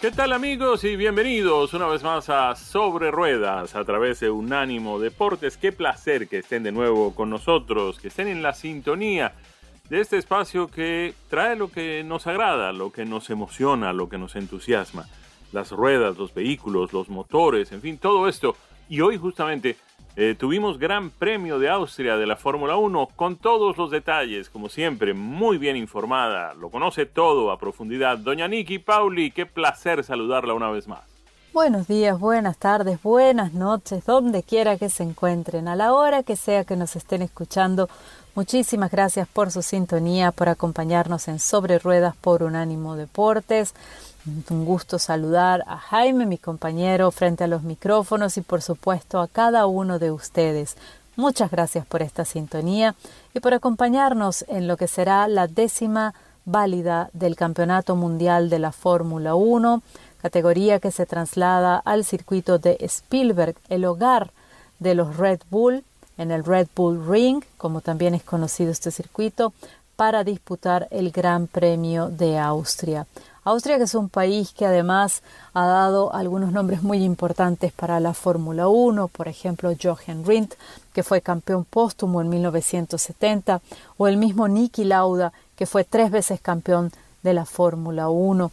¿Qué tal amigos y bienvenidos una vez más a Sobre Ruedas a través de Unánimo Deportes? Qué placer que estén de nuevo con nosotros, que estén en la sintonía de este espacio que trae lo que nos agrada, lo que nos emociona, lo que nos entusiasma. Las ruedas, los vehículos, los motores, en fin, todo esto. Y hoy justamente eh, tuvimos Gran Premio de Austria de la Fórmula 1 con todos los detalles, como siempre, muy bien informada, lo conoce todo a profundidad. Doña Niki Pauli, qué placer saludarla una vez más. Buenos días, buenas tardes, buenas noches, donde quiera que se encuentren, a la hora que sea que nos estén escuchando. Muchísimas gracias por su sintonía, por acompañarnos en Sobre Ruedas por Unánimo Deportes. Un gusto saludar a Jaime, mi compañero, frente a los micrófonos y por supuesto a cada uno de ustedes. Muchas gracias por esta sintonía y por acompañarnos en lo que será la décima válida del Campeonato Mundial de la Fórmula 1, categoría que se traslada al circuito de Spielberg, el hogar de los Red Bull, en el Red Bull Ring, como también es conocido este circuito, para disputar el Gran Premio de Austria. Austria, que es un país que además ha dado algunos nombres muy importantes para la Fórmula 1, por ejemplo, Jochen Rindt, que fue campeón póstumo en 1970, o el mismo Niki Lauda, que fue tres veces campeón de la Fórmula 1.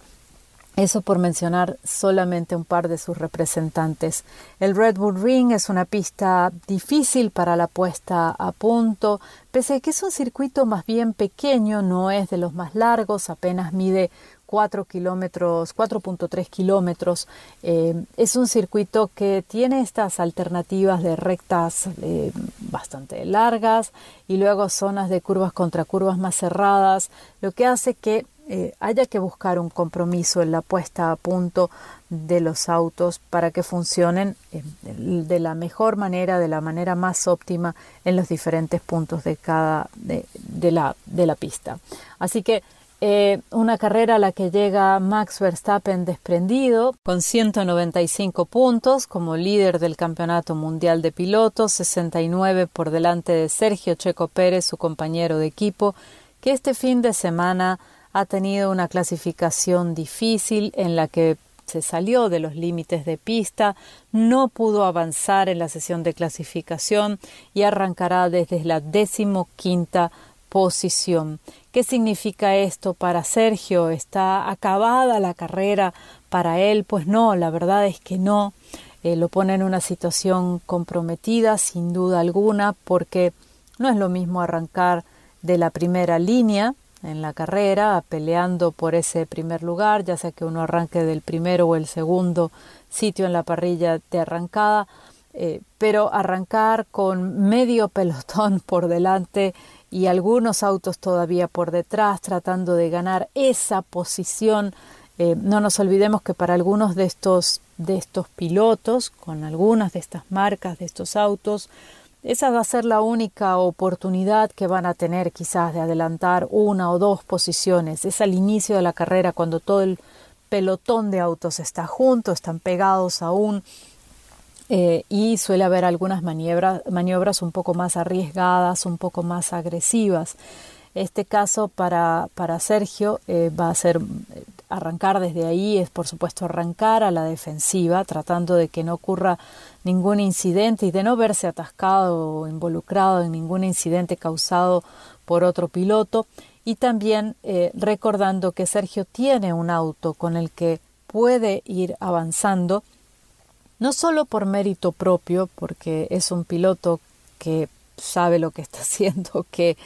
Eso por mencionar solamente un par de sus representantes. El Red Bull Ring es una pista difícil para la puesta a punto, pese a que es un circuito más bien pequeño, no es de los más largos, apenas mide 4 kilómetros, 4.3 kilómetros. Eh, es un circuito que tiene estas alternativas de rectas eh, bastante largas y luego zonas de curvas contra curvas más cerradas, lo que hace que eh, haya que buscar un compromiso en la puesta a punto de los autos para que funcionen de la mejor manera, de la manera más óptima en los diferentes puntos de cada de, la, de la pista. Así que eh, una carrera a la que llega Max Verstappen desprendido con 195 puntos como líder del Campeonato Mundial de Pilotos, 69 por delante de Sergio Checo Pérez, su compañero de equipo, que este fin de semana ha tenido una clasificación difícil en la que se salió de los límites de pista, no pudo avanzar en la sesión de clasificación y arrancará desde la decimoquinta posición. ¿Qué significa esto para Sergio? ¿Está acabada la carrera para él? Pues no, la verdad es que no. Eh, lo pone en una situación comprometida, sin duda alguna, porque no es lo mismo arrancar de la primera línea en la carrera, peleando por ese primer lugar, ya sea que uno arranque del primero o el segundo sitio en la parrilla de arrancada, eh, pero arrancar con medio pelotón por delante y algunos autos todavía por detrás tratando de ganar esa posición. Eh, no nos olvidemos que para algunos de estos, de estos pilotos, con algunas de estas marcas, de estos autos, esa va a ser la única oportunidad que van a tener quizás de adelantar una o dos posiciones. Es al inicio de la carrera cuando todo el pelotón de autos está junto, están pegados aún eh, y suele haber algunas maniobras, maniobras un poco más arriesgadas, un poco más agresivas. Este caso para, para Sergio eh, va a ser eh, arrancar desde ahí, es por supuesto arrancar a la defensiva, tratando de que no ocurra ningún incidente y de no verse atascado o involucrado en ningún incidente causado por otro piloto y también recordando que Sergio tiene un auto con el que puede ir avanzando, no solo por mérito propio, porque es un piloto que sabe lo que está haciendo, que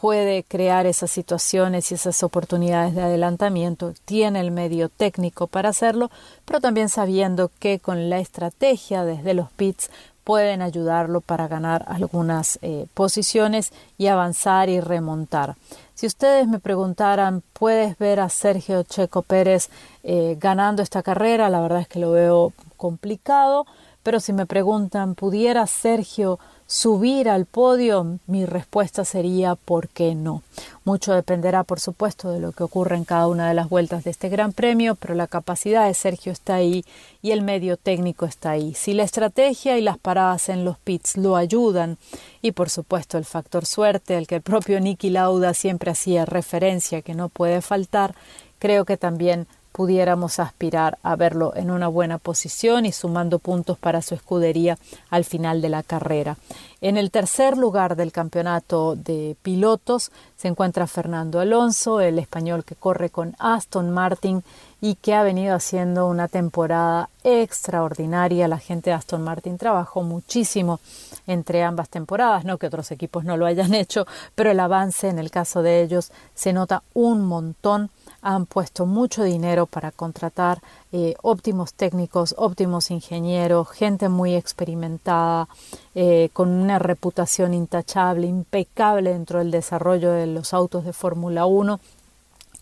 puede crear esas situaciones y esas oportunidades de adelantamiento, tiene el medio técnico para hacerlo, pero también sabiendo que con la estrategia desde los pits pueden ayudarlo para ganar algunas eh, posiciones y avanzar y remontar. Si ustedes me preguntaran, ¿puedes ver a Sergio Checo Pérez eh, ganando esta carrera? La verdad es que lo veo complicado, pero si me preguntan, ¿pudiera Sergio subir al podio, mi respuesta sería ¿por qué no? Mucho dependerá, por supuesto, de lo que ocurra en cada una de las vueltas de este Gran Premio, pero la capacidad de Sergio está ahí y el medio técnico está ahí. Si la estrategia y las paradas en los pits lo ayudan, y por supuesto el factor suerte, al que el propio Nicky Lauda siempre hacía referencia que no puede faltar, creo que también pudiéramos aspirar a verlo en una buena posición y sumando puntos para su escudería al final de la carrera. En el tercer lugar del campeonato de pilotos se encuentra Fernando Alonso, el español que corre con Aston Martin y que ha venido haciendo una temporada extraordinaria. La gente de Aston Martin trabajó muchísimo entre ambas temporadas, no que otros equipos no lo hayan hecho, pero el avance en el caso de ellos se nota un montón han puesto mucho dinero para contratar eh, óptimos técnicos, óptimos ingenieros, gente muy experimentada, eh, con una reputación intachable, impecable dentro del desarrollo de los autos de Fórmula 1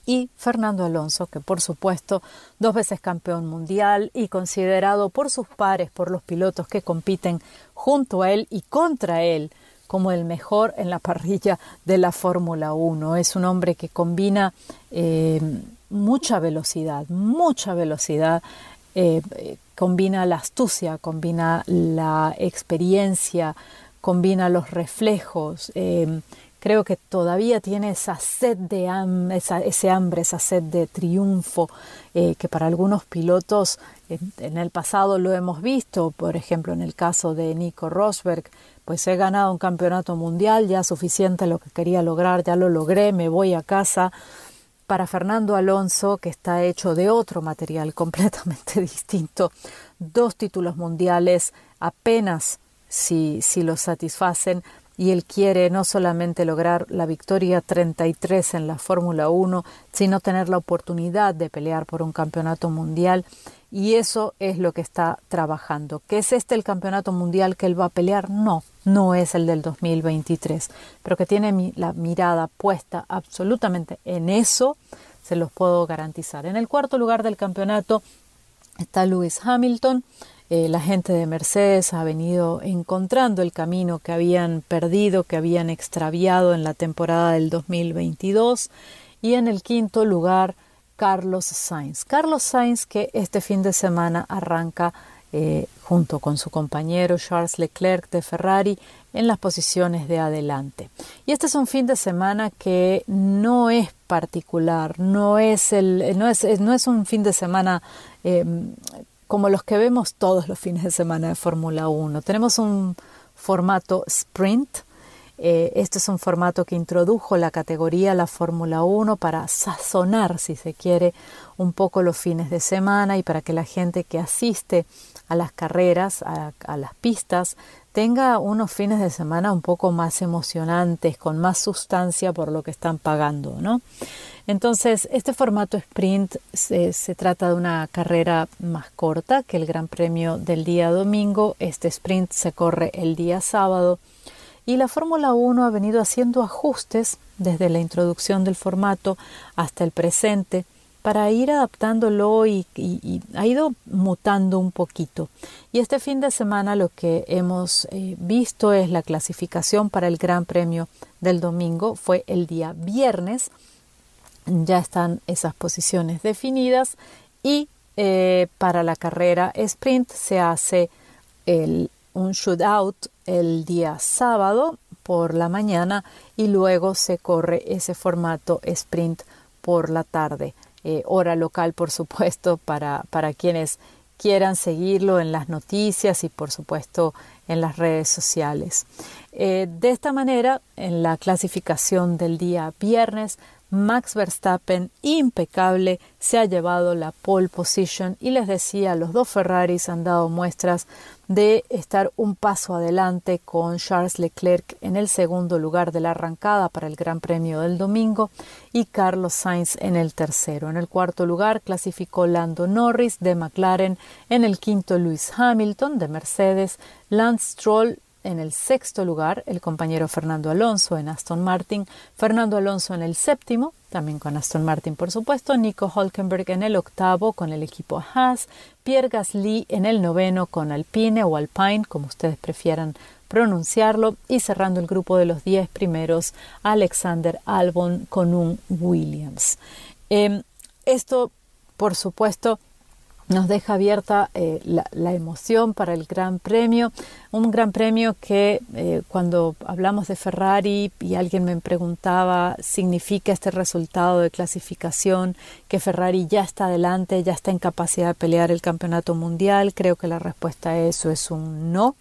y Fernando Alonso, que por supuesto dos veces campeón mundial y considerado por sus pares, por los pilotos que compiten junto a él y contra él como el mejor en la parrilla de la Fórmula 1. Es un hombre que combina eh, mucha velocidad, mucha velocidad, eh, combina la astucia, combina la experiencia, combina los reflejos. Eh, creo que todavía tiene esa sed de ese hambre, esa sed de triunfo que para algunos pilotos en el pasado lo hemos visto, por ejemplo en el caso de Nico Rosberg, pues he ganado un campeonato mundial, ya suficiente lo que quería lograr, ya lo logré, me voy a casa. Para Fernando Alonso, que está hecho de otro material completamente distinto, dos títulos mundiales apenas si, si lo satisfacen y él quiere no solamente lograr la victoria 33 en la Fórmula 1, sino tener la oportunidad de pelear por un campeonato mundial y eso es lo que está trabajando. ¿Qué es este el campeonato mundial que él va a pelear? No, no es el del 2023, pero que tiene la mirada puesta absolutamente en eso, se los puedo garantizar. En el cuarto lugar del campeonato está Lewis Hamilton. Eh, la gente de Mercedes ha venido encontrando el camino que habían perdido, que habían extraviado en la temporada del 2022. Y en el quinto lugar, Carlos Sainz. Carlos Sainz que este fin de semana arranca eh, junto con su compañero Charles Leclerc de Ferrari en las posiciones de adelante. Y este es un fin de semana que no es particular, no es, el, no es, no es un fin de semana em, como los que vemos todos los fines de semana de Fórmula 1. Tenemos un formato sprint, eh, este es un formato que introdujo la categoría la Fórmula 1 para sazonar, si se quiere, un poco los fines de semana y para que la gente que asiste a las carreras, a, las pistas, tenga unos fines de semana un poco más emocionantes, con más sustancia por lo que están pagando, ¿no? Entonces, este formato sprint se, se, trata de una carrera más corta que el Gran Premio del día domingo. Este sprint se corre el día sábado y la Fórmula 1 ha venido haciendo ajustes desde la introducción del formato hasta el presente para ir adaptándolo y, ha ido mutando un poquito. Y este fin de semana lo que hemos eh, visto es la clasificación para el Gran Premio del domingo. Fue el día viernes. Ya están esas posiciones definidas y eh, para la carrera sprint se hace el un shootout el día sábado por la mañana y luego se corre ese formato sprint por la tarde. Eh, hora local, por supuesto, para, para quienes quieran seguirlo en las noticias y, por supuesto, en las redes sociales. Eh, de esta manera, en la clasificación del día viernes, Max Verstappen, impecable, se ha llevado la pole position y les decía, los dos Ferraris han dado muestras de estar un paso adelante con Charles Leclerc en el segundo lugar de la arrancada para el Gran Premio del domingo y Carlos Sainz en el tercero. En el cuarto lugar clasificó Lando Norris de McLaren, en el quinto Lewis Hamilton de Mercedes, Lance Stroll en el sexto lugar, el compañero Fernando Alonso en Aston Martin, Fernando Alonso en el séptimo, también con Aston Martin por supuesto, Nico Hulkenberg en el octavo con el equipo Haas, Pierre Gasly en el noveno con Alpine o Alpine, como ustedes prefieran pronunciarlo, y cerrando el grupo de los diez primeros, Alexander Albon con un Williams. Em, esto, por supuesto, nos deja abierta eh, la, emoción para el Gran Premio, un Gran Premio que eh, cuando hablamos de Ferrari y alguien me preguntaba, ¿significa este resultado de clasificación que Ferrari ya está adelante, ya está en capacidad de pelear el campeonato mundial? Creo que la respuesta a eso es un no.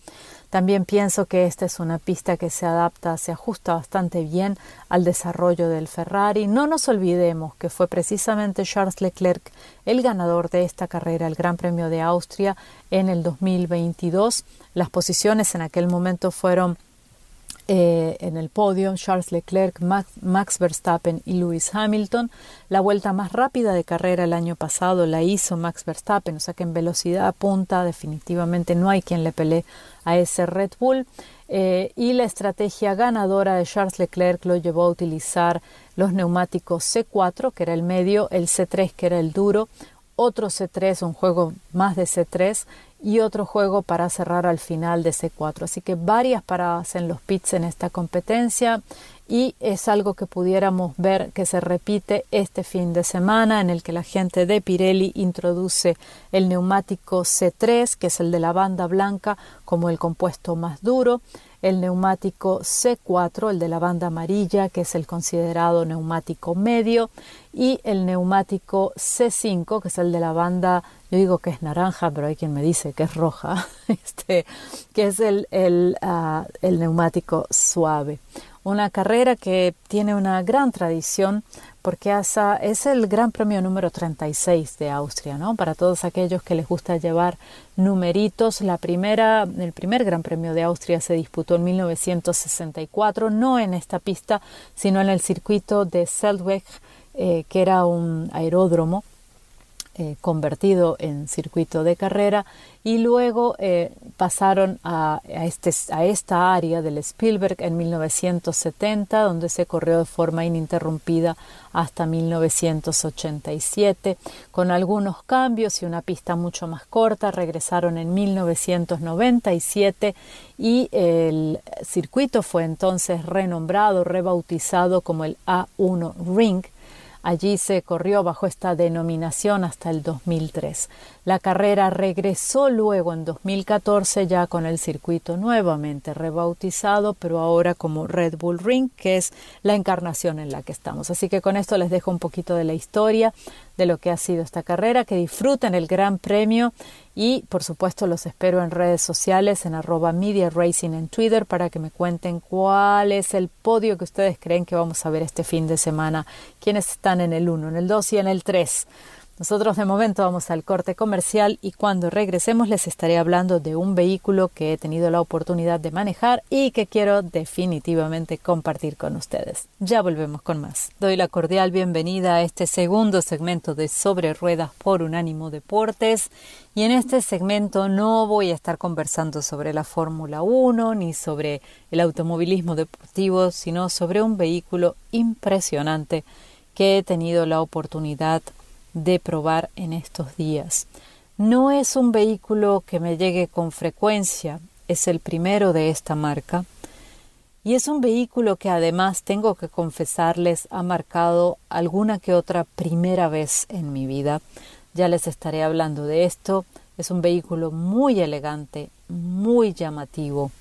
También pienso que esta es una pista que se adapta, se ajusta bastante bien al desarrollo del Ferrari. No nos olvidemos que fue precisamente Charles Leclerc el ganador de esta carrera, el Gran Premio de Austria en el 2022. Las posiciones en aquel momento fueron eh, en el podio Charles Leclerc, Max, Verstappen y Lewis Hamilton. La vuelta más rápida de carrera el año pasado la hizo Max Verstappen, o sea que en velocidad punta definitivamente no hay quien le pelee a ese Red Bull. Eh, y la estrategia ganadora de Charles Leclerc lo llevó a utilizar los neumáticos C4, que era el medio, el C3, que era el duro, otro C3, un juego más de C3 y otro juego para cerrar al final de C4. Así que varias paradas en los pits en esta competencia y es algo que pudiéramos ver que se repite este fin de semana en el que la gente de Pirelli introduce el neumático C3, que es el de la banda blanca, como el compuesto más duro el neumático C4, el de la banda amarilla, que es el considerado neumático medio, y el neumático C5, que es el de la banda, yo digo que es naranja, pero hay quien me dice que es roja, este, que es el, el, ah, el neumático suave. Una carrera que tiene una gran tradición porque es el Gran Premio número 36 de Austria, ¿no? Para todos aquellos que les gusta llevar numeritos, la primera, el primer Gran Premio de Austria se disputó en 1964, no en esta pista, sino en el circuito de Seldweg, eh, que era un aeródromo eh, convertido en circuito de carrera y luego eh, pasaron a, este, a, esta área del Spielberg en 1970 donde se corrió de forma ininterrumpida hasta 1987 con algunos cambios y una pista mucho más corta. Regresaron en 1997 y el circuito fue entonces renombrado rebautizado como el A1 Ring Allí se corrió bajo esta denominación hasta el 2003. La carrera regresó luego en 2014 ya con el circuito nuevamente rebautizado, pero ahora como Red Bull Ring, que es la encarnación en la que estamos. Así que con esto les dejo un poquito de la historia de lo que ha sido esta carrera, que disfruten el Gran Premio y por supuesto los espero en redes sociales, en arroba Media Racing en Twitter para que me cuenten cuál es el podio que ustedes creen que vamos a ver este fin de semana, quiénes están en el 1, en el 2 y en el 3. Nosotros de momento vamos al corte comercial y cuando regresemos les estaré hablando de un vehículo que he tenido la oportunidad de manejar y que quiero definitivamente compartir con ustedes. Ya volvemos con más. Doy la cordial bienvenida a este segundo segmento de Sobre Ruedas por Unánimo Deportes y en este segmento no voy a estar conversando sobre la Fórmula 1 ni sobre el automovilismo deportivo, sino sobre un vehículo impresionante que he tenido la oportunidad probar en estos días. No es un vehículo que me llegue con frecuencia, es el primero de esta marca y es un vehículo que además tengo que confesarles ha marcado alguna que otra primera vez en mi vida. Ya les estaré hablando de esto. Es un vehículo muy elegante, muy llamativo,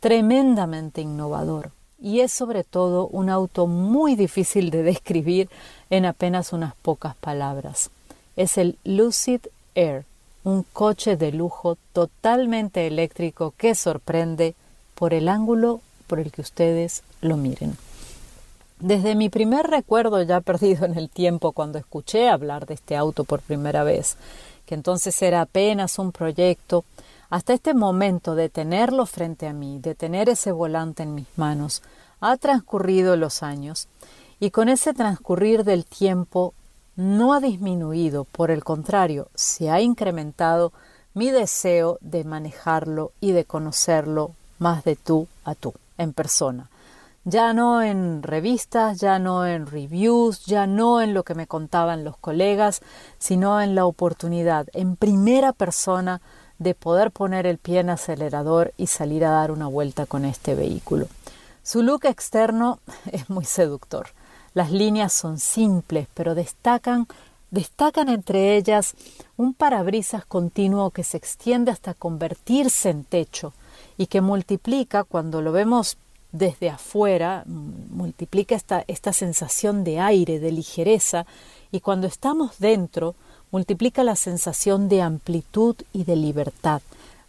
tremendamente innovador y es sobre todo un auto muy difícil de describir en apenas unas pocas palabras. Es el Lucid Air, un coche de lujo totalmente eléctrico que sorprende por el ángulo por el que ustedes lo miren. Desde mi primer recuerdo ya perdido en el tiempo cuando escuché hablar de este auto por primera vez, que entonces era apenas un proyecto, hasta este momento de tenerlo frente a mí, de tener ese volante en mis manos, ha transcurrido los años y con ese transcurrir del tiempo no ha disminuido, por el contrario, se ha incrementado mi deseo de manejarlo y de conocerlo más de tú a tú, en persona. Ya no en revistas, ya no en reviews, ya no en lo que me contaban los colegas, sino en la oportunidad, en primera persona, de poder poner el pie en acelerador y salir a dar una vuelta con este vehículo. Su look externo es muy seductor. Las líneas son simples, pero destacan destacan entre ellas un parabrisas continuo que se extiende hasta convertirse en techo y que multiplica cuando lo vemos desde afuera, multiplica esta, esta sensación de aire, de ligereza, y cuando estamos dentro, multiplica la sensación de amplitud y de libertad.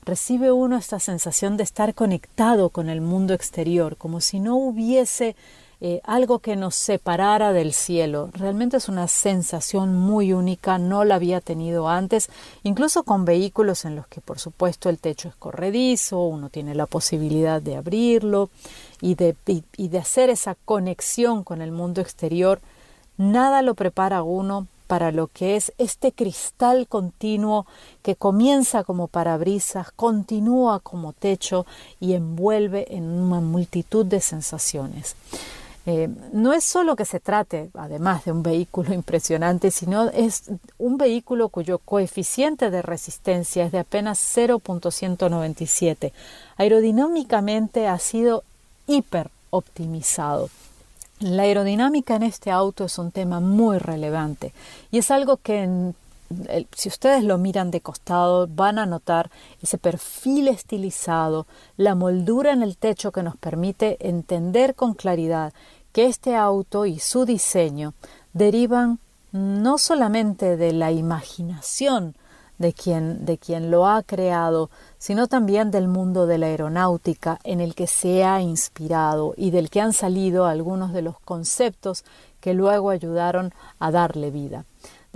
Recibe uno esta sensación de estar conectado con el mundo exterior, como si no hubiese eh, algo que nos separara del cielo. Realmente es una sensación muy única, no la había tenido antes, incluso con vehículos en los que por supuesto el techo es corredizo, uno tiene la posibilidad de abrirlo y de, y de hacer esa conexión con el mundo exterior. Nada lo prepara uno para lo que es este cristal continuo que comienza como parabrisas, continúa como techo y envuelve en una multitud de sensaciones. Eh, no es solo que se trate, además de un vehículo impresionante, sino es un vehículo cuyo coeficiente de resistencia es de apenas 0.197. Aerodinámicamente ha sido hiper optimizado. La aerodinámica en este auto es un tema muy relevante y es algo que si ustedes lo miran de costado van a notar ese perfil estilizado, la moldura en el techo que nos permite entender con claridad que este auto y su diseño derivan no solamente de la imaginación de quien, de quien lo ha creado, sino también del mundo de la aeronáutica en el que se ha inspirado y del que han salido algunos de los conceptos que luego ayudaron a darle vida.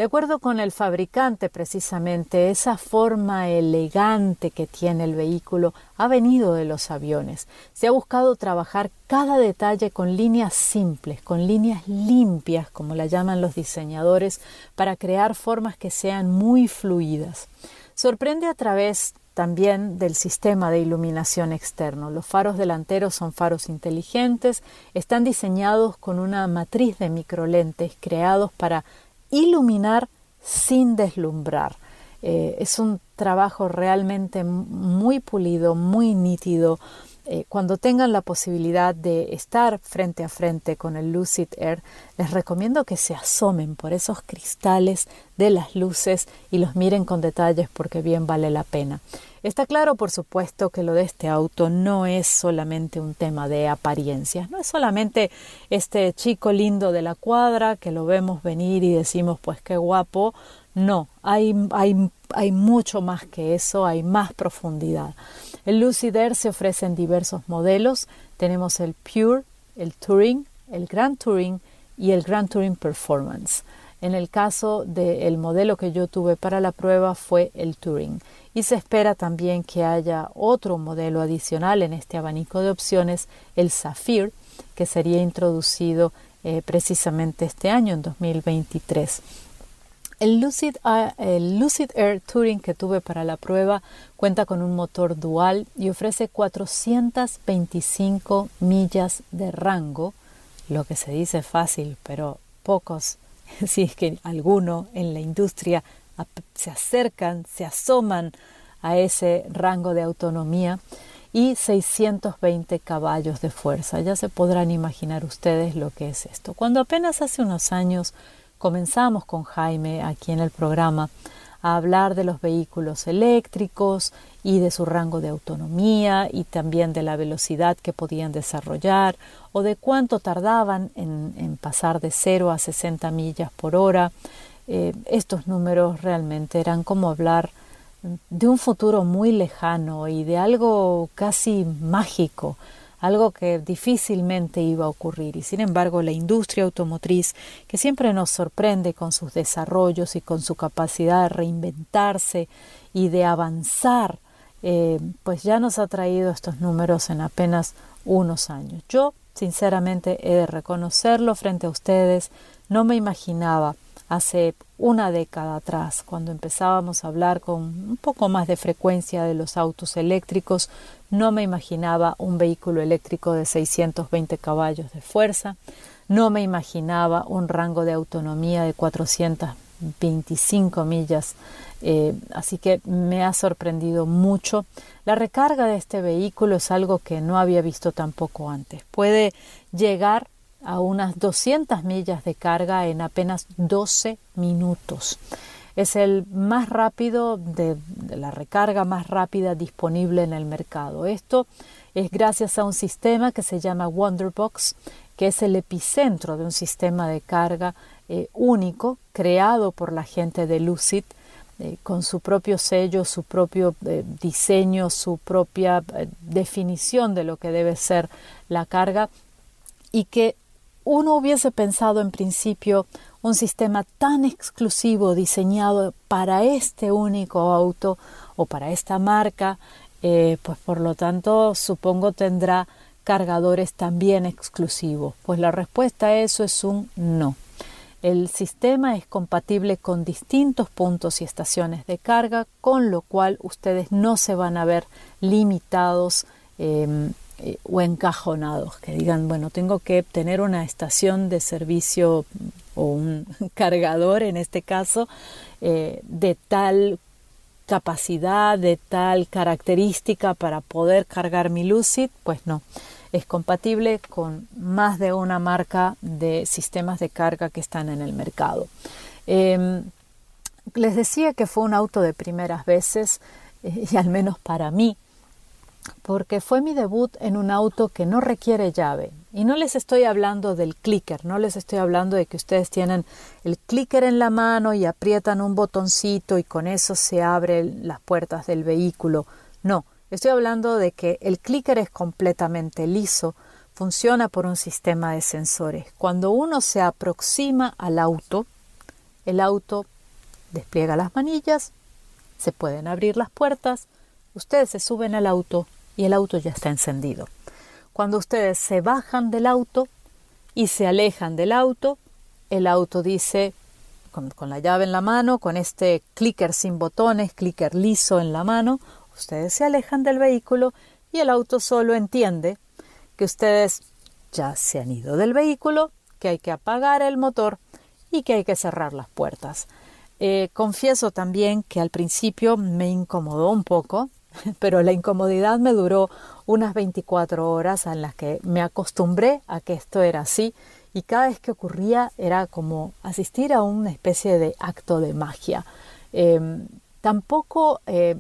De acuerdo con el fabricante, precisamente, esa forma elegante que tiene el vehículo ha venido de los aviones. Se ha buscado trabajar cada detalle con líneas simples, con líneas limpias, como la llaman los diseñadores, para crear formas que sean muy fluidas. Sorprende a través también del sistema de iluminación externo. Los faros delanteros son faros inteligentes, están diseñados con una matriz de microlentes creados para iluminar sin deslumbrar. Eh, es un trabajo realmente muy pulido, muy nítido. Eh, cuando tengan la posibilidad de estar frente a frente con el Lucid Air, les recomiendo que se asomen por esos cristales de las luces y los miren con detalles porque bien vale la pena. Está claro, por supuesto, que lo de este auto no es solamente un tema de apariencias, no es solamente este chico lindo de la cuadra que lo vemos venir y decimos, pues qué guapo. No, hay, hay, hay mucho más que eso, hay más profundidad. El Lucid Air se ofrece en diversos modelos. Tenemos el Pure, el Touring, el Grand Touring y el Grand Touring Performance. En el caso del modelo que yo tuve para la prueba fue el Touring y se espera también que haya otro modelo adicional en este abanico de opciones, el Zafir, que sería introducido eh, precisamente este año, en 2023. El Lucid, Air Touring que tuve para la prueba cuenta con un motor dual y ofrece 425 millas de rango, lo que se dice fácil, pero pocos, si es que alguno en la industria se acercan, se asoman a ese rango de autonomía y 620 caballos de fuerza. Ya se podrán imaginar ustedes lo que es esto. Cuando apenas hace unos años comenzamos con Jaime aquí en el programa a hablar de los vehículos eléctricos y de su rango de autonomía y también de la velocidad que podían desarrollar o de cuánto tardaban en, pasar de 0 a 60 millas por hora. Eh, estos números realmente eran como hablar de un futuro muy lejano y de algo casi mágico, algo que difícilmente iba a ocurrir. Y sin embargo, la industria automotriz, que siempre nos sorprende con sus desarrollos y con su capacidad de reinventarse y de avanzar, eh, pues ya nos ha traído estos números en apenas unos años. Yo, sinceramente, he de reconocerlo frente a ustedes, no me imaginaba hace una década atrás, cuando empezábamos a hablar con un poco más de frecuencia de los autos eléctricos, no me imaginaba un vehículo eléctrico de 620 caballos de fuerza, no me imaginaba un rango de autonomía de 425 millas, eh, así que me ha sorprendido mucho. La recarga de este vehículo es algo que no había visto tampoco antes. Puede llegar a unas 200 millas de carga en apenas 12 minutos. Es el más rápido de, la recarga más rápida disponible en el mercado. Esto es gracias a un sistema que se llama Wonderbox, que es el epicentro de un sistema de carga eh, único creado por la gente de Lucid eh, con su propio sello, su propio eh, diseño, su propia definición de lo que debe ser la carga y que uno hubiese pensado en principio un sistema tan exclusivo diseñado para este único auto o para esta marca, eh, pues por lo tanto supongo tendrá cargadores también exclusivos. Pues la respuesta a eso es un no. El sistema es compatible con distintos puntos y estaciones de carga, con lo cual ustedes no se van a ver limitados em, o encajonados, que digan, bueno, tengo que tener una estación de servicio o un cargador en este caso eh, de tal capacidad, de tal característica para poder cargar mi Lucid, pues no. Es compatible con más de una marca de sistemas de carga que están en el mercado. Em, les decía que fue un auto de primeras veces eh, y al menos para mí porque fue mi debut en un auto que no requiere llave. Y no les estoy hablando del clicker, no les estoy hablando de que ustedes tienen el clicker en la mano y aprietan un botoncito y con eso se abren las puertas del vehículo. No, estoy hablando de que el clicker es completamente liso, funciona por un sistema de sensores. Cuando uno se aproxima al auto, el auto despliega las manillas, se pueden abrir las puertas, Ustedes se suben al auto y el auto ya está encendido. Cuando ustedes se bajan del auto y se alejan del auto, el auto dice con, la llave en la mano, con este clicker sin botones, clicker liso en la mano, ustedes se alejan del vehículo y el auto solo entiende que ustedes ya se han ido del vehículo, que hay que apagar el motor y que hay que cerrar las puertas. Eh, confieso también que al principio me incomodó un poco pero la incomodidad me duró unas 24 horas en las que me acostumbré a que esto era así y cada vez que ocurría era como asistir a una especie de acto de magia. Em, tampoco eh,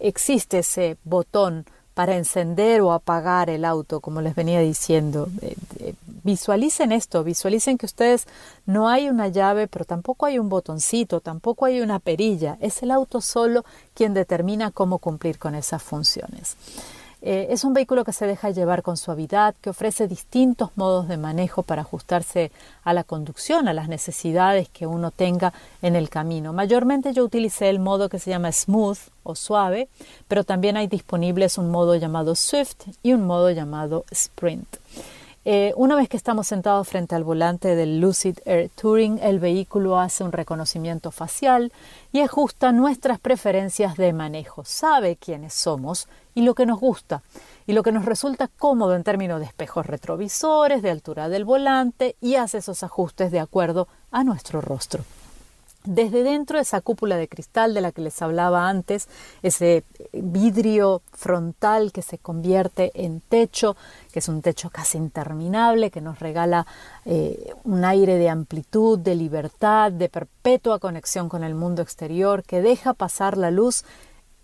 existe ese botón para encender o apagar el auto, como les venía diciendo. Eh, eh, visualicen esto, visualicen que ustedes no hay una llave, pero tampoco hay un botoncito, tampoco hay una perilla. Es el auto solo quien determina cómo cumplir con esas funciones. Eh, es un vehículo que se deja llevar con suavidad, que ofrece distintos modos de manejo para ajustarse a la conducción, a las necesidades que uno tenga en el camino. Mayormente yo utilicé el modo que se llama smooth o suave, pero también hay disponibles un modo llamado Swift y un modo llamado Sprint. Eh, una vez que estamos sentados frente al volante del Lucid Air Touring, el vehículo hace un reconocimiento facial y ajusta nuestras preferencias de manejo. Sabe quiénes somos y lo que nos gusta y lo que nos resulta cómodo en términos de espejos retrovisores, de altura del volante y hace esos ajustes de acuerdo a nuestro rostro. Desde dentro de esa cúpula de cristal de la que les hablaba antes, ese vidrio frontal que se convierte en techo, que es un techo casi interminable, que nos regala eh, un aire de amplitud, de libertad, de perpetua conexión con el mundo exterior, que deja pasar la luz.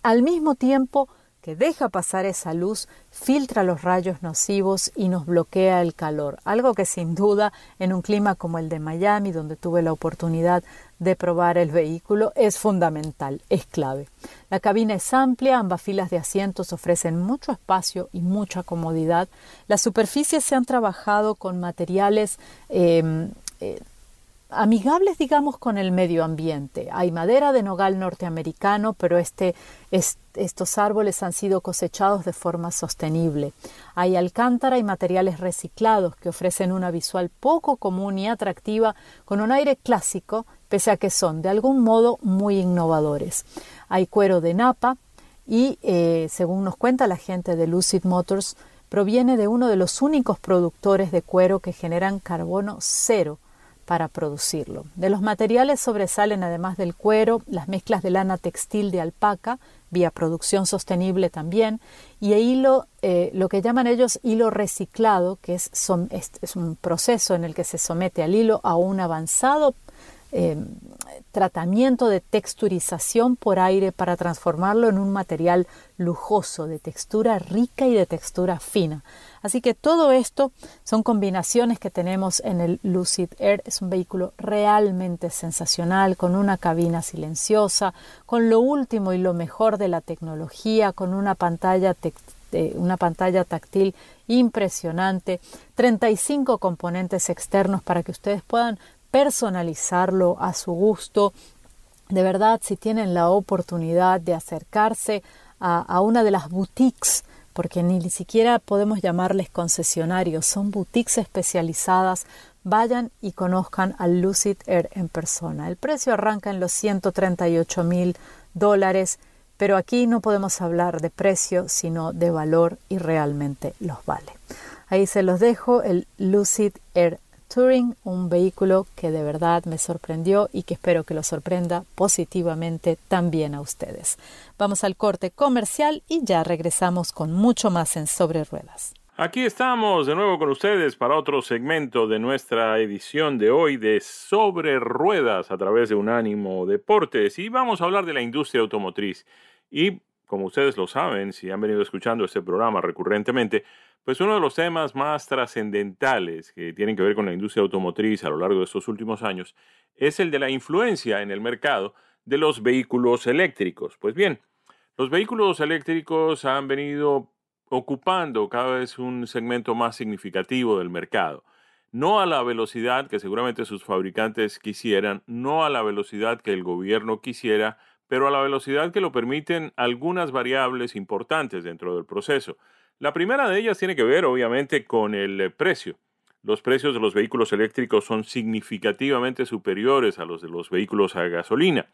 Al mismo tiempo que deja pasar esa luz, filtra los rayos nocivos y nos bloquea el calor, algo que sin duda en un clima como el de Miami, donde tuve la oportunidad de probar el vehículo es fundamental, es clave. La cabina es amplia, ambas filas de asientos ofrecen mucho espacio y mucha comodidad. Las superficies se han trabajado con materiales em, eh, amigables, digamos, con el medio ambiente. Hay madera de nogal norteamericano, pero este, estos árboles han sido cosechados de forma sostenible. Hay alcántara y materiales reciclados que ofrecen una visual poco común y atractiva con un aire clásico, pese a que son de algún modo muy innovadores. Hay cuero de napa y, eh, según nos cuenta la gente de Lucid Motors, proviene de uno de los únicos productores de cuero que generan carbono cero para producirlo. De los materiales sobresalen, además del cuero, las mezclas de lana textil de alpaca, vía producción sostenible también, y hilo, eh, lo que llaman ellos hilo reciclado, que es, es, un proceso en el que se somete al hilo a un avanzado eh, tratamiento de texturización por aire para transformarlo en un material lujoso, de textura rica y de textura fina. Así que todo esto son combinaciones que tenemos en el Lucid Air. Es un vehículo realmente sensacional, con una cabina silenciosa, con lo último y lo mejor de la tecnología, con una pantalla eh, una pantalla táctil impresionante, 35 componentes externos para que ustedes puedan personalizarlo a su gusto. De verdad, si tienen la oportunidad de acercarse a, una de las boutiques porque ni siquiera podemos llamarles concesionarios, son boutiques especializadas. Vayan y conozcan al Lucid Air en persona. El precio arranca en los 138 mil dólares, pero aquí no podemos hablar de precio, sino de valor y realmente los vale. Ahí se los dejo, el Lucid Air Touring, un vehículo que de verdad me sorprendió y que espero que lo sorprenda positivamente también a ustedes. Vamos al corte comercial y ya regresamos con mucho más en Sobre Ruedas. Aquí estamos de nuevo con ustedes para otro segmento de nuestra edición de hoy de Sobre Ruedas a través de Unánimo Deportes y vamos a hablar de la industria automotriz. Y como ustedes lo saben, si han venido escuchando este programa recurrentemente, pues uno de los temas más trascendentales que tienen que ver con la industria automotriz a lo largo de estos últimos años es el de la influencia en el mercado de los vehículos eléctricos. Pues bien, los vehículos eléctricos han venido ocupando cada vez un segmento más significativo del mercado. No a la velocidad que seguramente sus fabricantes quisieran, no a la velocidad que el gobierno quisiera, pero a la velocidad que lo permiten algunas variables importantes dentro del proceso. La primera de ellas tiene que ver, obviamente, con el eh, precio. Los precios de los vehículos eléctricos son significativamente superiores a los de los vehículos a gasolina.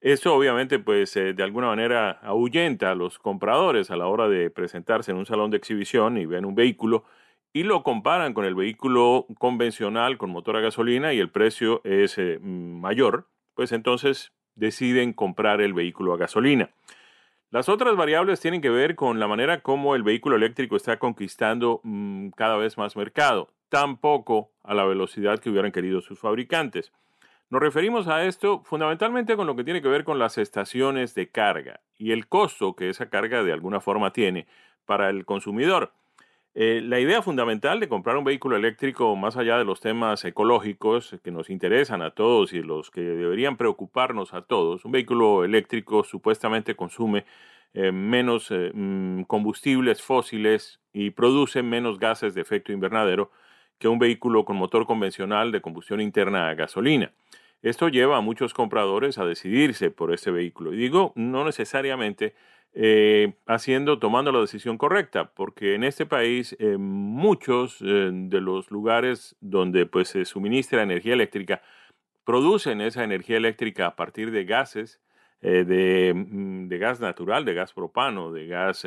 Esto obviamente pues eh, de alguna manera ahuyenta a los compradores a la hora de presentarse en un salón de exhibición y ven un vehículo y lo comparan con el vehículo convencional con motor a gasolina y el precio es eh, mayor, pues entonces deciden comprar el vehículo a gasolina. Las otras variables tienen que ver con la manera como el vehículo eléctrico está conquistando mm, cada vez más mercado, tampoco a la velocidad que hubieran querido sus fabricantes. Nos referimos a esto fundamentalmente con lo que tiene que ver con las estaciones de carga y el costo que esa carga de alguna forma tiene para el consumidor. Eh, la idea fundamental de comprar un vehículo eléctrico, más allá de los temas ecológicos que nos interesan a todos y los que deberían preocuparnos a todos, un vehículo eléctrico supuestamente consume eh, menos eh, mm, combustibles fósiles y produce menos gases de efecto invernadero que un vehículo con motor convencional de combustión interna a gasolina. Esto lleva a muchos compradores a decidirse por este vehículo. Y digo, no necesariamente eh, haciendo, tomando la decisión correcta, porque en este país eh, muchos eh, de los lugares donde pues se suministra energía eléctrica producen esa energía eléctrica a partir de gases, de, mm, de, gas natural, de gas propano, de gas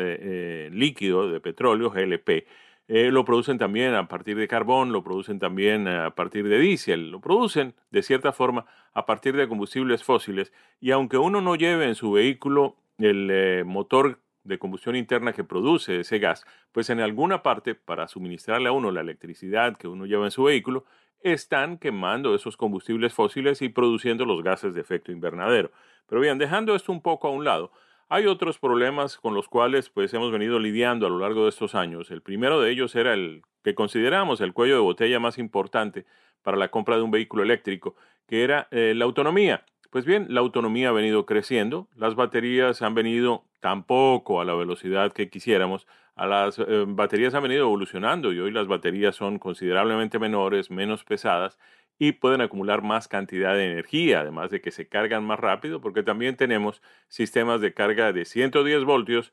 líquido, de petróleo, GLP. lo producen también a partir de carbón, lo producen también a partir de diésel, lo producen de cierta forma a partir de combustibles fósiles y aunque uno no lleve en su vehículo el eh, motor de combustión interna que produce ese gas, pues en alguna parte, para suministrarle a uno la electricidad que uno lleva en su vehículo, están quemando esos combustibles fósiles y produciendo los gases de efecto invernadero. Pero bien, dejando esto un poco a un lado, Hay otros problemas con los cuales pues hemos venido lidiando a lo largo de estos años. El primero de ellos era el que consideramos el cuello de botella más importante para la compra de un vehículo eléctrico, que era eh, la autonomía. Pues bien, la autonomía ha venido creciendo, las baterías han venido tampoco a la velocidad que quisiéramos, a las eh, baterías han venido evolucionando y hoy las baterías son considerablemente menores, menos pesadas y pueden acumular más cantidad de energía, además de que se cargan más rápido, porque también tenemos sistemas de carga de 110 voltios,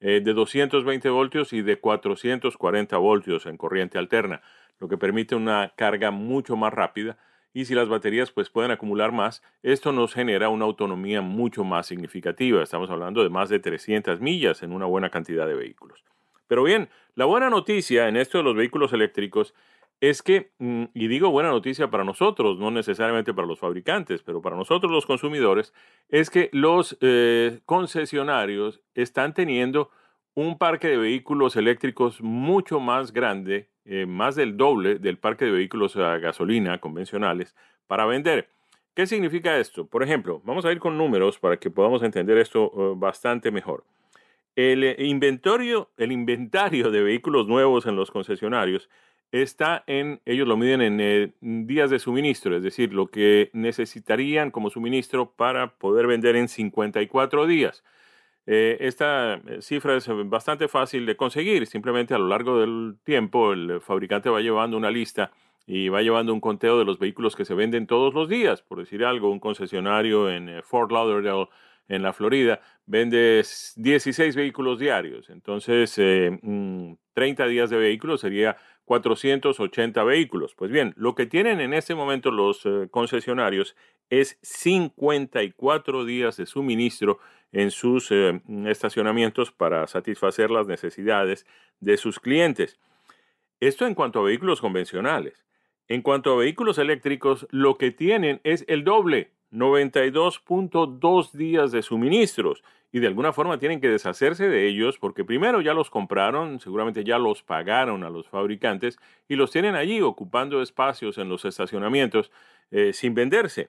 eh, de 220 voltios y de 440 voltios en corriente alterna, lo que permite una carga mucho más rápida. Y si las baterías pues pueden acumular más, esto nos genera una autonomía mucho más significativa. Estamos hablando de más de 300 millas en una buena cantidad de vehículos. Pero bien, la buena noticia en esto de los vehículos eléctricos es que, mm, y digo buena noticia para nosotros, no necesariamente para los fabricantes, pero para nosotros los consumidores, es que los eh, concesionarios están teniendo un parque de vehículos eléctricos mucho más grande, eh, más del doble del parque de vehículos a gasolina convencionales para vender. ¿Qué significa esto? Por ejemplo, vamos a ir con números para que podamos entender esto eh, bastante mejor. El inventario, el inventario de vehículos nuevos en los concesionarios está en, ellos lo miden en eh, días de suministro, es decir, lo que necesitarían como suministro para poder vender en 54 días. Eh, esta eh, cifra es bastante fácil de conseguir, simplemente a lo largo del tiempo el fabricante va llevando una lista y va llevando un conteo de los vehículos que se venden todos los días, por decir algo, un concesionario en Fort Lauderdale en la Florida, vende 16 vehículos diarios. Entonces, 30 mm, días de vehículos sería 480 vehículos. Pues bien, lo que tienen en este momento los eh, concesionarios es 54 días de suministro en sus eh, estacionamientos para satisfacer las necesidades de sus clientes. Esto en cuanto a vehículos convencionales. En cuanto a vehículos eléctricos, lo que tienen es el doble, 92.2 días de suministros y de alguna forma tienen que deshacerse de ellos porque primero ya los compraron, seguramente ya los pagaron a los fabricantes y los tienen allí ocupando espacios en los estacionamientos eh, sin venderse.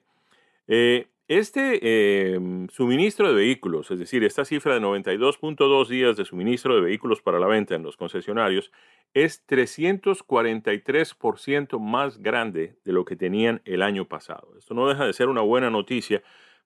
Eh, este em, suministro de vehículos, es decir, esta cifra de 92.2 días de suministro de vehículos para la venta en los concesionarios, es 343% más grande de lo que tenían el año pasado. Esto no deja de ser una buena noticia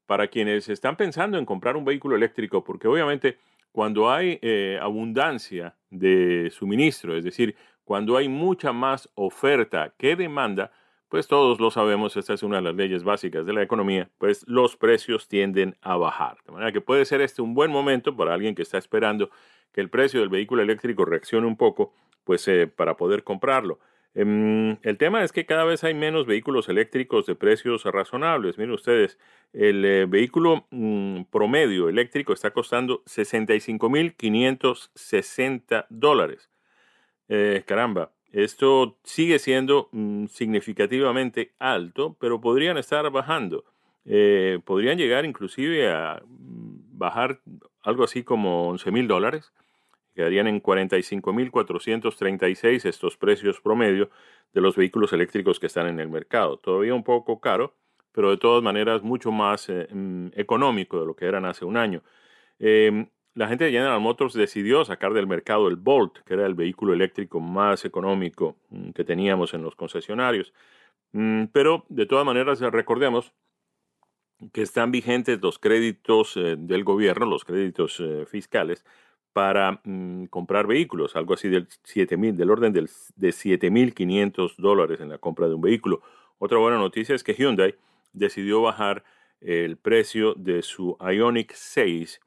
para quienes están pensando en comprar un vehículo eléctrico, porque obviamente cuando hay eh, abundancia de suministro, es decir, cuando hay mucha más oferta que demanda, pues todos lo sabemos, esta es una de las leyes básicas de la economía, pues los precios tienden a bajar. De manera que puede ser este un buen momento para alguien que está esperando que el precio del vehículo eléctrico reaccione un poco, pues eh, para poder comprarlo. Em, el tema es que cada vez hay menos vehículos eléctricos de precios razonables. Miren ustedes, el eh, vehículo mm, promedio eléctrico está costando 65.560 dólares. Eh, caramba, esto sigue siendo mm, significativamente alto, pero podrían estar bajando. Eh, podrían llegar inclusive a mm, bajar algo así como 11 mil dólares. Quedarían en 45.436 estos precios promedio de los vehículos eléctricos que están en el mercado. Todavía un poco caro, pero de todas maneras mucho más eh, mm, económico de lo que eran hace un año. Em, la gente de General Motors decidió sacar del mercado el Bolt, que era el vehículo eléctrico más económico mm, que teníamos en los concesionarios. Mm, pero de todas maneras, recordemos que están vigentes los créditos eh, del gobierno, los créditos eh, fiscales, para mm, comprar vehículos, algo así del, 7, del orden del, de 7.500 dólares en la compra de un vehículo. Otra buena noticia es que Hyundai decidió bajar el precio de su Ionic 6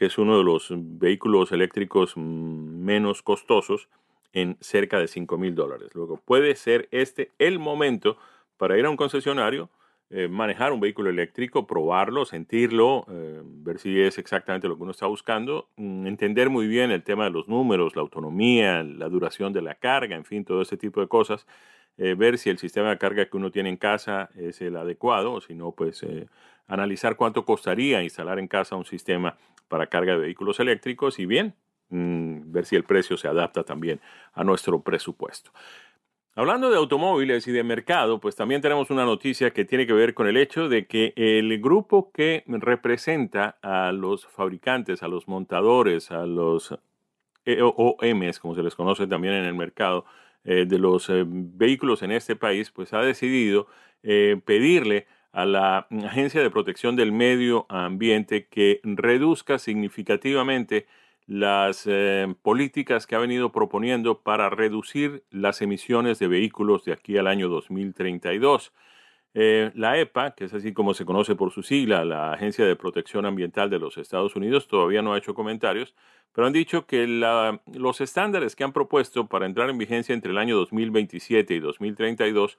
que es uno de los vehículos eléctricos menos costosos, en cerca de 5 mil dólares. Luego, puede ser este el momento para ir a un concesionario, eh, manejar un vehículo eléctrico, probarlo, sentirlo, eh, ver si es exactamente lo que uno está buscando, mm, entender muy bien el tema de los números, la autonomía, la duración de la carga, en fin, todo ese tipo de cosas. Eh, ver si el sistema de carga que uno tiene en casa es el adecuado, o si no, pues analizar cuánto costaría instalar en casa un sistema para carga de vehículos eléctricos y bien, mm, ver si el precio se adapta también a nuestro presupuesto. Hablando de automóviles y de mercado, pues también tenemos una noticia que tiene que ver con el hecho de que el grupo que representa a los fabricantes, a los montadores, a los OEMs, como se les conoce también en el mercado, eh, de los eh, vehículos en este país, pues ha decidido eh, pedirle a la Agencia de Protección del Medio Ambiente que reduzca significativamente las eh, políticas que ha venido proponiendo para reducir las emisiones de vehículos de aquí al año 2032. Eh, la EPA, que es así como se conoce por su sigla, la Agencia de Protección Ambiental de los Estados Unidos, todavía no ha hecho comentarios, pero han dicho que los estándares que han propuesto para entrar en vigencia entre el año 2027 y 2032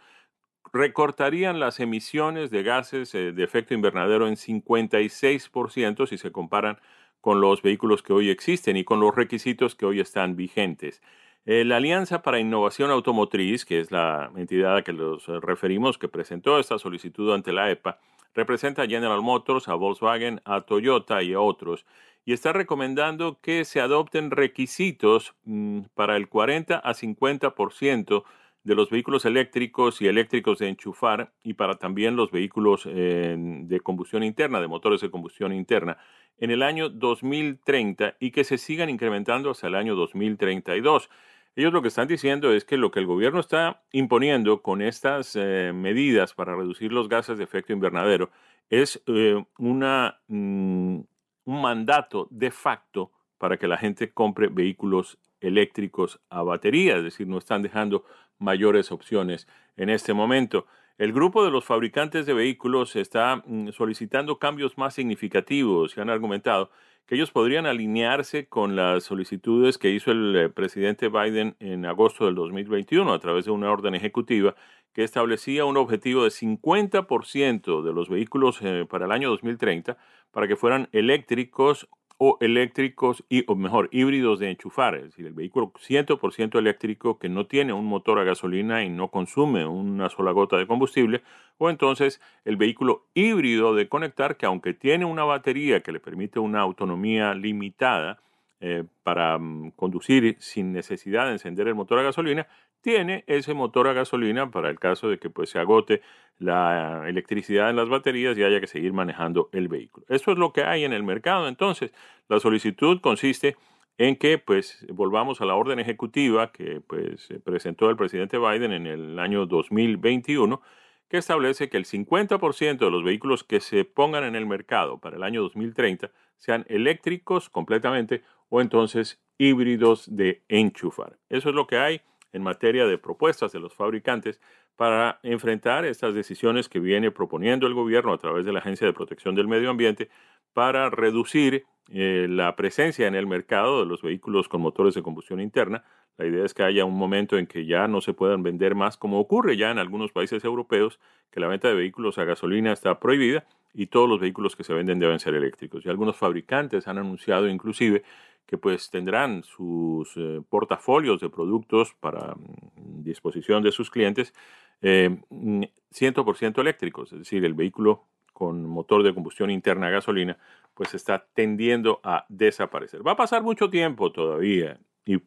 recortarían las emisiones de gases eh, de efecto invernadero en 56% si se comparan con los vehículos que hoy existen y con los requisitos que hoy están vigentes. Eh, la Alianza para Innovación Automotriz, que es la entidad a que los referimos, que presentó esta solicitud ante la EPA, representa a General Motors, a Volkswagen, a Toyota y a otros, y está recomendando que se adopten requisitos mm, para el 40 a 50% de los vehículos eléctricos y eléctricos de enchufar y para también los vehículos eh, de combustión interna, de motores de combustión interna, en el año 2030 y que se sigan incrementando hasta el año 2032. Ellos lo que están diciendo es que lo que el gobierno está imponiendo con estas eh, medidas para reducir los gases de efecto invernadero es eh, una, mm, un mandato de facto para que la gente compre vehículos eléctricos a batería, es decir, no están dejando mayores opciones en este momento. El grupo de los fabricantes de vehículos está mm, solicitando cambios más significativos y han argumentado que ellos podrían alinearse con las solicitudes que hizo el eh, presidente Biden en agosto del 2021 a través de una orden ejecutiva que establecía un objetivo de 50% de los vehículos eh, para el año 2030 para que fueran eléctricos o eléctricos y, o mejor, híbridos de enchufar, es decir, el vehículo 100% eléctrico que no tiene un motor a gasolina y no consume una sola gota de combustible, o entonces el vehículo híbrido de conectar que aunque tiene una batería que le permite una autonomía limitada, eh, para mm, conducir sin necesidad de encender el motor a gasolina, tiene ese motor a gasolina para el caso de que pues, se agote la electricidad en las baterías y haya que seguir manejando el vehículo. Eso es lo que hay en el mercado. Entonces, la solicitud consiste en que pues volvamos a la orden ejecutiva que pues presentó el presidente Biden en el año 2021 que establece que el 50% de los vehículos que se pongan en el mercado para el año 2030 sean eléctricos completamente o entonces híbridos de enchufar. Eso es lo que hay en materia de propuestas de los fabricantes para enfrentar estas decisiones que viene proponiendo el gobierno a través de la Agencia de Protección del Medio Ambiente para reducir eh, la presencia en el mercado de los vehículos con motores de combustión interna. La idea es que haya un momento en que ya no se puedan vender más, como ocurre ya en algunos países europeos, que la venta de vehículos a gasolina está prohibida y todos los vehículos que se venden deben ser eléctricos. Y algunos fabricantes han anunciado inclusive que pues tendrán sus eh, portafolios de productos para mm, disposición de sus clientes 100% eh, eléctricos, es decir, el vehículo con motor de combustión interna a gasolina, pues está tendiendo a desaparecer. Va a pasar mucho tiempo todavía y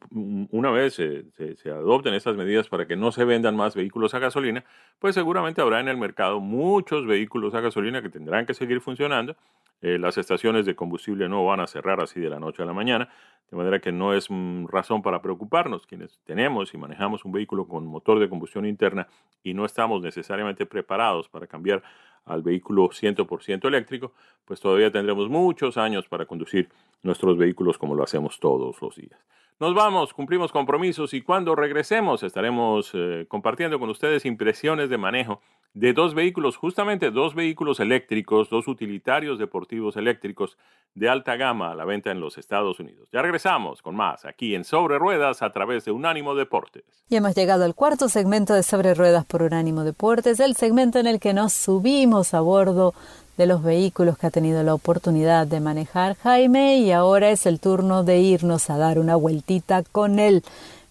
una vez se, adopten estas medidas para que no se vendan más vehículos a gasolina, pues seguramente habrá en el mercado muchos vehículos a gasolina que tendrán que seguir funcionando. Eh, las estaciones de combustible no van a cerrar así de la noche a la mañana, de manera que no es mm, razón para preocuparnos. Quienes tenemos y manejamos un vehículo con motor de combustión interna y no estamos necesariamente preparados para cambiar al vehículo 100% eléctrico, pues todavía tendremos muchos años para conducir nuestros vehículos como lo hacemos todos los días. Nos vamos, cumplimos compromisos y cuando regresemos estaremos eh, compartiendo con ustedes impresiones de manejo de dos vehículos, justamente dos vehículos eléctricos, dos utilitarios deportivos eléctricos de alta gama a la venta en los Estados Unidos. Ya regresamos con más aquí en Sobre Ruedas a través de Unánimo Deportes. Y hemos llegado al cuarto segmento de Sobre Ruedas por Unánimo Deportes, el segmento en el que nos subimos a bordo de los vehículos que ha tenido la oportunidad de manejar Jaime y ahora es el turno de irnos a dar una vueltita con él.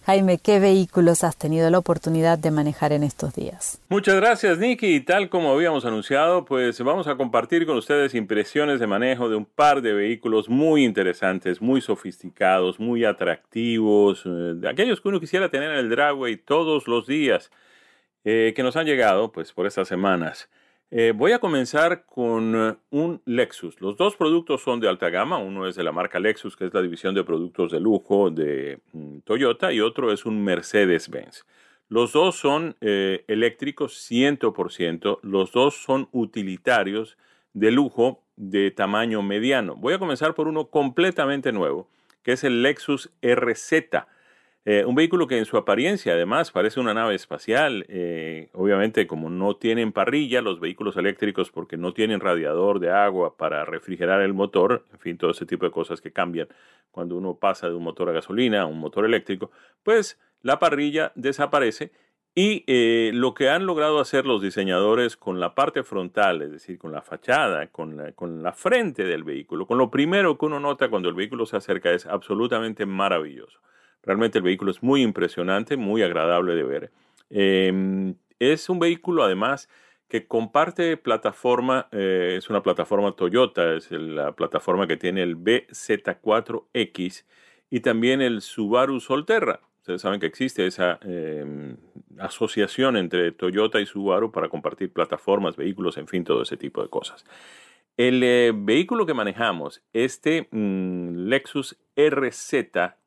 Jaime, ¿qué vehículos has tenido la oportunidad de manejar en estos días? Muchas gracias, Nicky. Y tal como habíamos anunciado, pues vamos a compartir con ustedes impresiones de manejo de un par de vehículos muy interesantes, muy sofisticados, muy atractivos, eh, aquellos que uno quisiera tener en el dragway todos los días, eh, que nos han llegado pues por estas semanas. Eh, voy a comenzar con eh, un Lexus. Los dos productos son de alta gama. Uno es de la marca Lexus, que es la división de productos de lujo de mm, Toyota, y otro es un Mercedes-Benz. Los dos son eh, eléctricos 100%. Los dos son utilitarios de lujo de tamaño mediano. Voy a comenzar por uno completamente nuevo, que es el Lexus RZ. Eh, un vehículo que en su apariencia además parece una nave espacial. Eh, obviamente como no tienen parrilla los vehículos eléctricos porque no tienen radiador de agua para refrigerar el motor, en fin, todo ese tipo de cosas que cambian cuando uno pasa de un motor a gasolina a un motor eléctrico, pues la parrilla desaparece y eh, lo que han logrado hacer los diseñadores con la parte frontal, es decir, con la fachada, con la, con la frente del vehículo, con lo primero que uno nota cuando el vehículo se acerca es absolutamente maravilloso. Realmente el vehículo es muy impresionante, muy agradable de ver. Em, es un vehículo además que comparte plataforma, eh, es una plataforma Toyota, es la plataforma que tiene el BZ4X y también el Subaru Solterra. Ustedes saben que existe esa em, asociación entre Toyota y Subaru para compartir plataformas, vehículos, en fin, todo ese tipo de cosas. El eh, vehículo que manejamos, este mm, Lexus RZ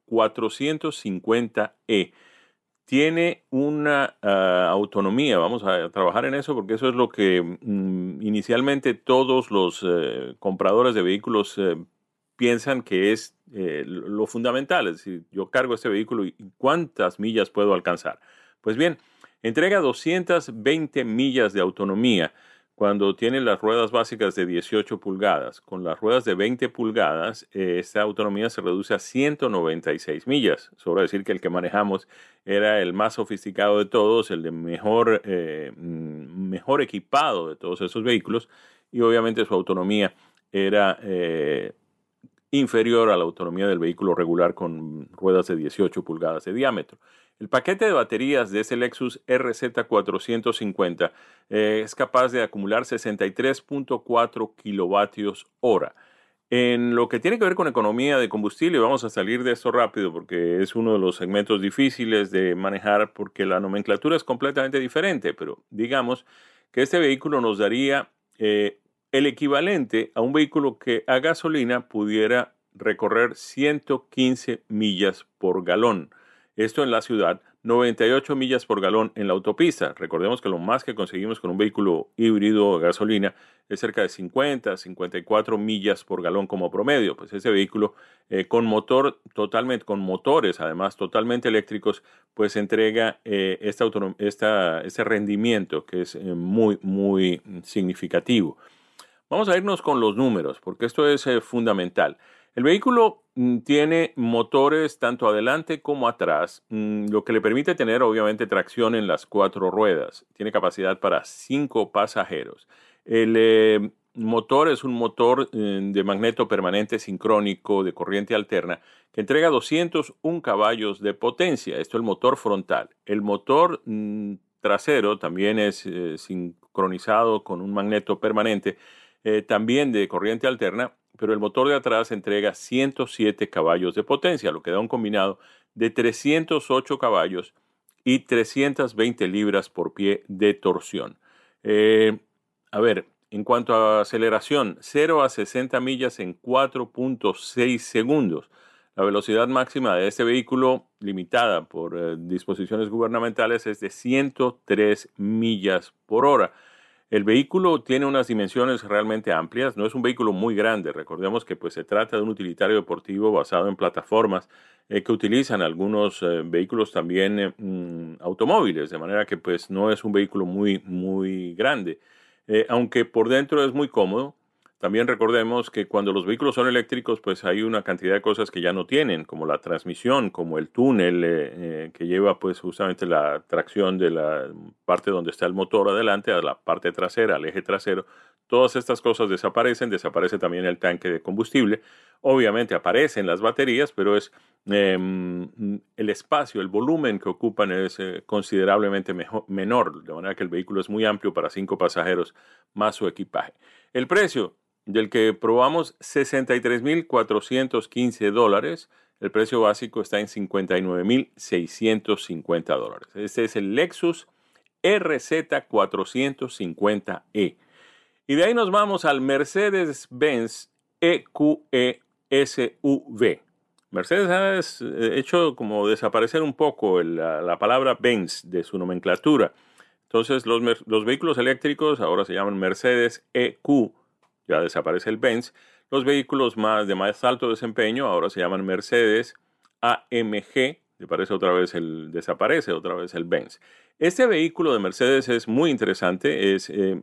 450E. Tiene una ah, autonomía, vamos a trabajar en eso porque eso es lo que mm, inicialmente todos los eh, compradores de vehículos eh, piensan que es eh, lo fundamental, es decir, yo cargo este vehículo y cuántas millas puedo alcanzar. Pues bien, entrega 220 millas de autonomía cuando tiene las ruedas básicas de 18 pulgadas. Con las ruedas de 20 pulgadas, eh, esta autonomía se reduce a 196 millas. Sobra decir que el que manejamos era el más sofisticado de todos, el de mejor, eh, mm, mejor equipado de todos esos vehículos y obviamente su autonomía era eh, inferior a la autonomía del vehículo regular con ruedas de 18 pulgadas de diámetro. El paquete de baterías de ese Lexus RZ450 eh, es capaz de acumular 63.4 kilovatios hora. En lo que tiene que ver con economía de combustible, vamos a salir de esto rápido porque es uno de los segmentos difíciles de manejar porque la nomenclatura es completamente diferente, pero digamos que este vehículo nos daría eh, el equivalente a un vehículo que a gasolina pudiera recorrer 115 millas por galón. Esto en la ciudad, 98 millas por galón en la autopista. Recordemos que lo más que conseguimos con un vehículo híbrido o gasolina es cerca de 50, 54 millas por galón como promedio. Pues ese vehículo eh, con motor totalmente, con motores además totalmente eléctricos, pues entrega eh, esta, este rendimiento que es eh, muy, muy significativo. Vamos a irnos con los números, porque esto es fundamental. El vehículo mm, tiene motores tanto adelante como atrás, mm, lo que le permite tener obviamente tracción en las cuatro ruedas. Tiene capacidad para cinco pasajeros. El eh, motor es un motor eh, de magneto permanente sincrónico de corriente alterna que entrega 201 caballos de potencia. Esto es el motor frontal. El motor mm, trasero también es eh, sincronizado con un magneto permanente, también de corriente alterna pero el motor de atrás entrega 107 caballos de potencia, lo que da un combinado de 308 caballos y 320 libras por pie de torsión. Eh, a ver, en cuanto a aceleración, 0 a 60 millas en 4.6 segundos. La velocidad máxima de este vehículo, limitada por eh, disposiciones gubernamentales, es de 103 millas por hora. El vehículo tiene unas dimensiones realmente amplias, no es un vehículo muy grande, recordemos que pues, se trata de un utilitario deportivo basado en plataformas eh, que utilizan algunos eh, vehículos también eh, mm, automóviles, de manera que pues no es un vehículo muy, muy grande, aunque por dentro es muy cómodo, también recordemos que cuando los vehículos son eléctricos, pues hay una cantidad de cosas que ya no tienen, como la transmisión, como el túnel eh, eh, que lleva pues justamente la tracción de la parte donde está el motor adelante a la parte trasera, al eje trasero. Todas estas cosas desaparecen, desaparece también el tanque de combustible. Obviamente aparecen las baterías, pero es em, el espacio, el volumen que ocupan es eh, considerablemente menor, de manera que el vehículo es muy amplio para cinco pasajeros más su equipaje. El precio del que probamos 63.415 dólares, el precio básico está en 59.650 dólares. Este es el Lexus RZ450E. Y de ahí nos vamos al Mercedes-Benz EQE SUV. Mercedes ha eh, hecho como desaparecer un poco la, palabra Benz de su nomenclatura. Entonces los, los, vehículos eléctricos ahora se llaman Mercedes EQ, ya desaparece el Benz. Los vehículos más de más alto desempeño ahora se llaman Mercedes AMG, desaparece otra vez el, desaparece otra vez el Benz. Este vehículo de Mercedes es muy interesante, es eh,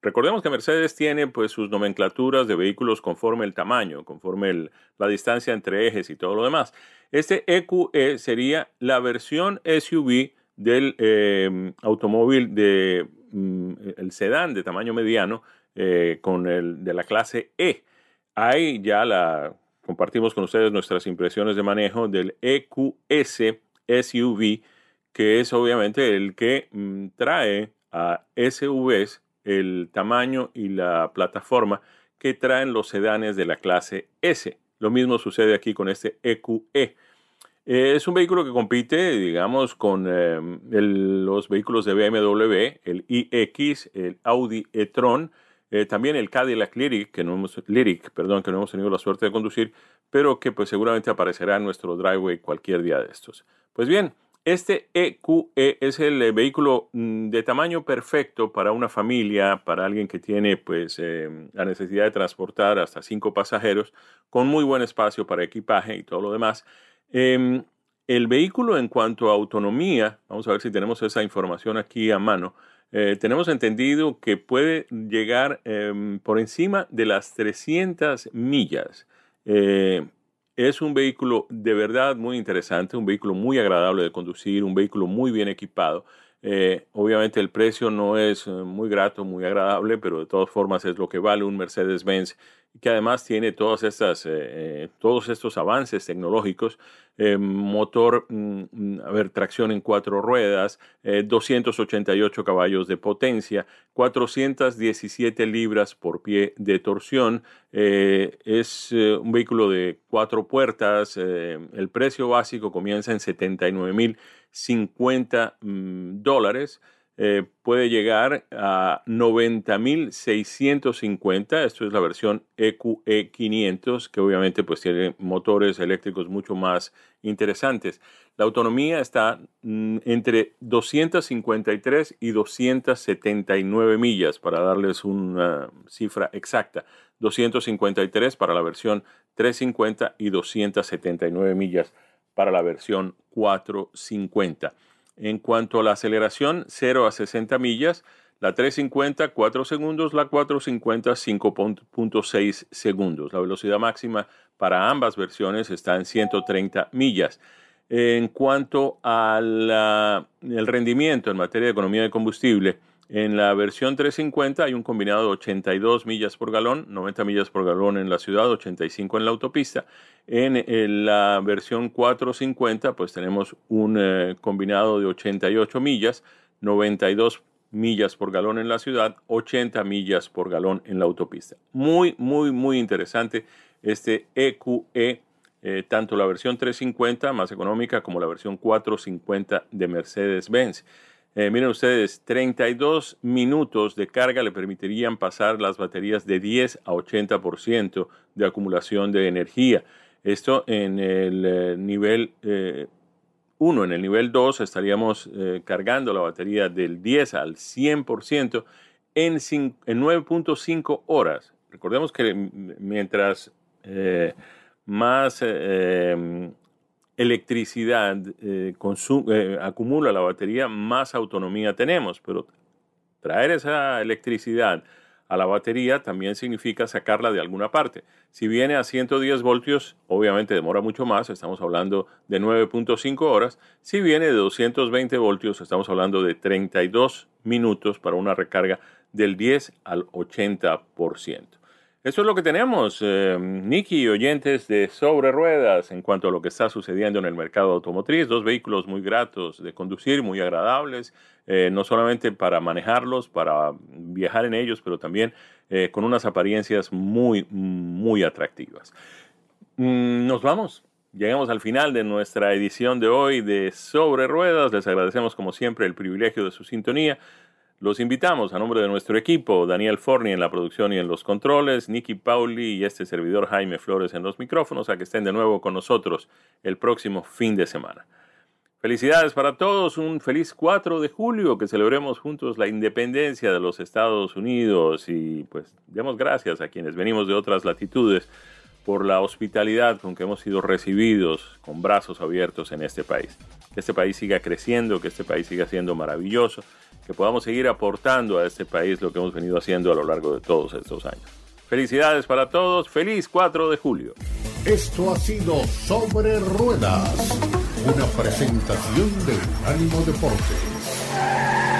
Recordemos que Mercedes tiene pues sus nomenclaturas de vehículos conforme el tamaño, conforme la distancia entre ejes y todo lo demás. Este EQE e sería la versión SUV del em, automóvil de mm, el sedán de tamaño mediano eh, con el de la clase E. Ahí ya la compartimos con ustedes nuestras impresiones de manejo del EQS SUV, que es obviamente el que mm, trae a SUVs el tamaño y la plataforma que traen los sedanes de la clase S. Lo mismo sucede aquí con este EQE. E. Eh, es un vehículo que compite, digamos, con eh, los vehículos de BMW, el iX, el Audi e-tron, eh, también el Cadillac Lyric, que no hemos, Lyric, perdón, que no hemos tenido la suerte de conducir, pero que pues seguramente aparecerá en nuestro driveway cualquier día de estos. Pues bien, este EQE e es el eh, vehículo mm, de tamaño perfecto para una familia, para alguien que tiene pues em, la necesidad de transportar hasta cinco pasajeros, con muy buen espacio para equipaje y todo lo demás. Em, el vehículo en cuanto a autonomía, vamos a ver si tenemos esa información aquí a mano, eh, tenemos entendido que puede llegar em, por encima de las 300 millas. Eh, es un vehículo de verdad muy interesante, un vehículo muy agradable de conducir, un vehículo muy bien equipado. Eh, obviamente el precio no es eh, muy grato, muy agradable, pero de todas formas es lo que vale un Mercedes-Benz que además tiene eh, todos estos avances tecnológicos, motor, mm, a ver, tracción en cuatro ruedas, 288 caballos de potencia, 417 libras por pie de torsión, es un vehículo de cuatro puertas, el precio básico comienza en 79 mil 50 mm, dólares. Eh, puede llegar a 90.650. Esto es la versión EQE 500, que obviamente pues tiene motores eléctricos mucho más interesantes. La autonomía está mm, entre 253 y 279 millas, para darles una cifra exacta. 253 para la versión 350 y 279 millas para la versión 450. En cuanto a la aceleración, 0 a 60 millas, la 350 4 segundos, la 450 5.6 segundos. La velocidad máxima para ambas versiones está en 130 millas. En cuanto al rendimiento en materia de economía de combustible, en la versión 350 hay un combinado de 82 millas por galón, 90 millas por galón en la ciudad, 85 en la autopista. En, la versión 450 pues tenemos un eh, combinado de 88 millas, 92 millas por galón en la ciudad, 80 millas por galón en la autopista. Muy, muy, muy interesante este EQE, e, eh, tanto la versión 350 más económica como la versión 450 de Mercedes-Benz. Eh, miren ustedes, 32 minutos de carga le permitirían pasar las baterías de 10 a 80% de acumulación de energía. Esto en el eh, nivel 1, eh, en el nivel 2 estaríamos cargando la batería del 10 al 100% en, en 9.5 horas. Recordemos que mientras más electricidad eh, eh, acumula la batería, más autonomía tenemos. Pero traer esa electricidad a la batería también significa sacarla de alguna parte. Si viene a 110 voltios, obviamente demora mucho más, estamos hablando de 9.5 horas. Si viene de 220 voltios, estamos hablando de 32 minutos para una recarga del 10 al 80%. Eso es lo que tenemos, eh, Nicky, oyentes de Sobre Ruedas, en cuanto a lo que está sucediendo en el mercado automotriz. Dos vehículos muy gratos de conducir, muy agradables, eh, no solamente para manejarlos, para viajar en ellos, pero también eh, con unas apariencias muy, muy atractivas. Mm, nos vamos. Llegamos al final de nuestra edición de hoy de Sobre Ruedas. Les agradecemos como siempre el privilegio de su sintonía. Los invitamos a nombre de nuestro equipo, Daniel Forni en la producción y en los controles, Nicky Pauli y este servidor Jaime Flores en los micrófonos, a que estén de nuevo con nosotros el próximo fin de semana. Felicidades para todos, un feliz 4 de julio, que celebremos juntos la independencia de los Estados Unidos y pues demos gracias a quienes venimos de otras latitudes por la hospitalidad con que hemos sido recibidos con brazos abiertos en este país. Que este país siga creciendo, que este país siga siendo maravilloso que podamos seguir aportando a este país lo que hemos venido haciendo a lo largo de todos estos años. Felicidades para todos, feliz 4 de julio. Esto ha sido Sobre Ruedas, una presentación de Unánimo Deporte.